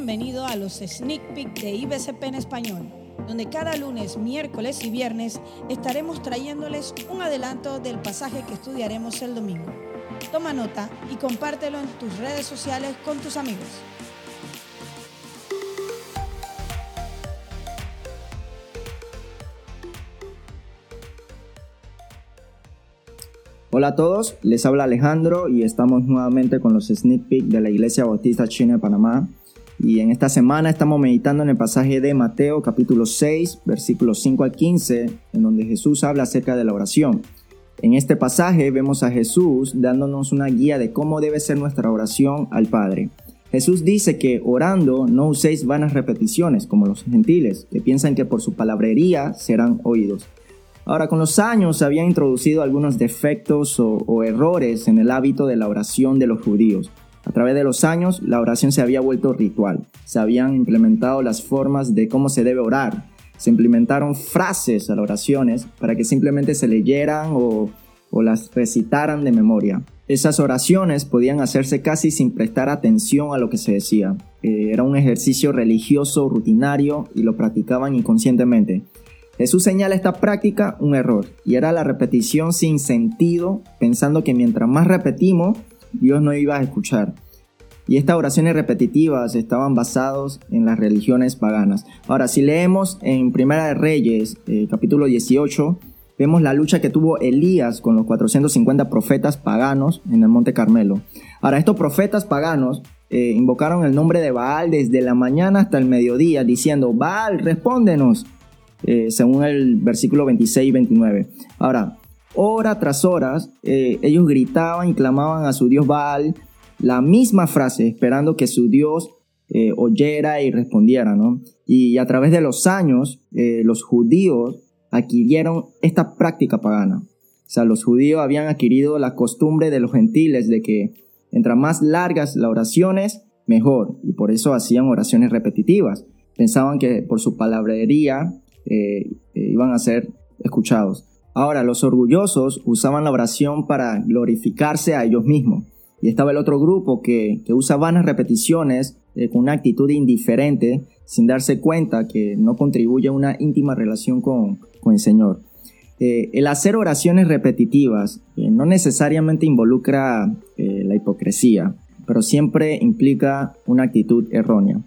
bienvenido a los Sneak Peek de IBCP en español, donde cada lunes, miércoles y viernes estaremos trayéndoles un adelanto del pasaje que estudiaremos el domingo. Toma nota y compártelo en tus redes sociales con tus amigos. Hola a todos, les habla Alejandro y estamos nuevamente con los sneak peek de la Iglesia Bautista China de Panamá. Y en esta semana estamos meditando en el pasaje de Mateo capítulo 6, versículos 5 al 15, en donde Jesús habla acerca de la oración. En este pasaje vemos a Jesús dándonos una guía de cómo debe ser nuestra oración al Padre. Jesús dice que orando no uséis vanas repeticiones como los gentiles, que piensan que por su palabrería serán oídos. Ahora, con los años se habían introducido algunos defectos o, errores en el hábito de la oración de los judíos. A través de los años, la oración se había vuelto ritual. Se habían implementado las formas de cómo se debe orar. Se implementaron frases a las oraciones para que simplemente se leyeran o, las recitaran de memoria. Esas oraciones podían hacerse casi sin prestar atención a lo que se decía. Eh, era un ejercicio religioso rutinario y lo practicaban inconscientemente. Jesús señala esta práctica un error y era la repetición sin sentido, pensando que mientras más repetimos, Dios no iba a escuchar. Y estas oraciones repetitivas estaban basadas en las religiones paganas. Ahora, si leemos en Primera de Reyes, eh, capítulo 18, vemos la lucha que tuvo Elías con los 450 profetas paganos en el Monte Carmelo. Ahora, estos profetas paganos eh, invocaron el nombre de Baal desde la mañana hasta el mediodía, diciendo, Baal, respóndenos. Eh, según el versículo 26 y 29. Ahora, hora tras horas, eh, ellos gritaban y clamaban a su dios Baal la misma frase, esperando que su dios eh, oyera y respondiera, ¿no? Y a través de los años, los judíos adquirieron esta práctica pagana. O sea, los judíos habían adquirido la costumbre de los gentiles de que entre más largas las oraciones, mejor. Y por eso hacían oraciones repetitivas. Pensaban que por su palabrería eh, eh, iban a ser escuchados. Ahora, los orgullosos usaban la oración para glorificarse a ellos mismos. Y estaba el otro grupo que, usa vanas repeticiones eh, con una actitud indiferente sin darse cuenta que no contribuye a una íntima relación con, el Señor. el hacer oraciones repetitivas no necesariamente involucra la hipocresía, pero siempre implica una actitud errónea.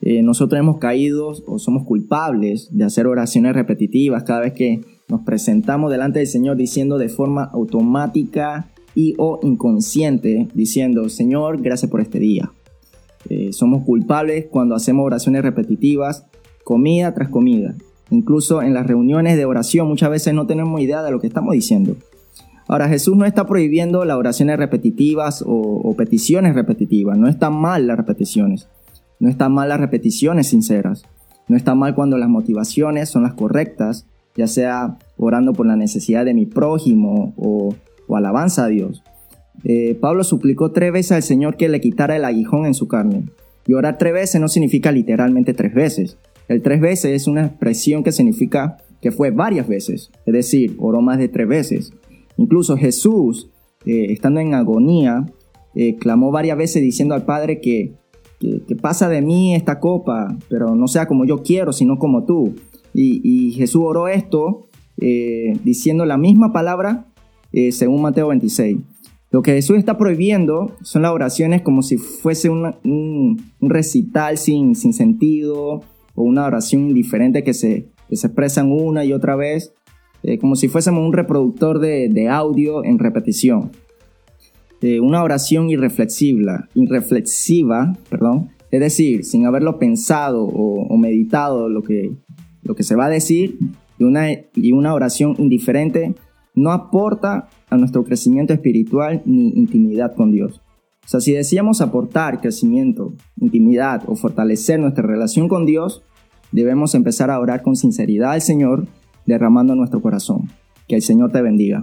Eh, nosotros hemos caído o somos culpables de hacer oraciones repetitivas cada vez que nos presentamos delante del Señor diciendo de forma automática y o inconsciente, diciendo, Señor, gracias por este día. Eh, somos culpables cuando hacemos oraciones repetitivas, comida tras comida. Incluso en las reuniones de oración muchas veces no tenemos idea de lo que estamos diciendo. Ahora, Jesús no está prohibiendo las oraciones repetitivas o, o peticiones repetitivas, no están mal las repeticiones. No está mal las repeticiones sinceras. No está mal cuando las motivaciones son las correctas, ya sea orando por la necesidad de mi prójimo o, alabanza a Dios. Eh, Pablo suplicó tres veces al Señor que le quitara el aguijón en su carne. Y orar tres veces no significa literalmente tres veces. El tres veces es una expresión que significa que fue varias veces, es decir, oró más de tres veces. Incluso Jesús, eh, estando en agonía, eh, clamó varias veces diciendo al Padre que que, pasa de mí esta copa, pero no sea como yo quiero, sino como tú. Y, Jesús oró esto eh, diciendo la misma palabra eh, según Mateo 26. Lo que Jesús está prohibiendo son las oraciones como si fuese un, recital sin, sin, sentido o una oración indiferente que se, que se expresan una y otra vez, eh, como si fuésemos un reproductor de, de audio en repetición. Eh, una oración irreflexiva, irreflexiva, perdón, es decir, sin haberlo pensado o, meditado lo que, lo que se va a decir, y una, y una oración indiferente no aporta a nuestro crecimiento espiritual ni intimidad con Dios. O sea, si decíamos aportar crecimiento, intimidad o fortalecer nuestra relación con Dios, debemos empezar a orar con sinceridad al Señor, derramando nuestro corazón. Que el Señor te bendiga.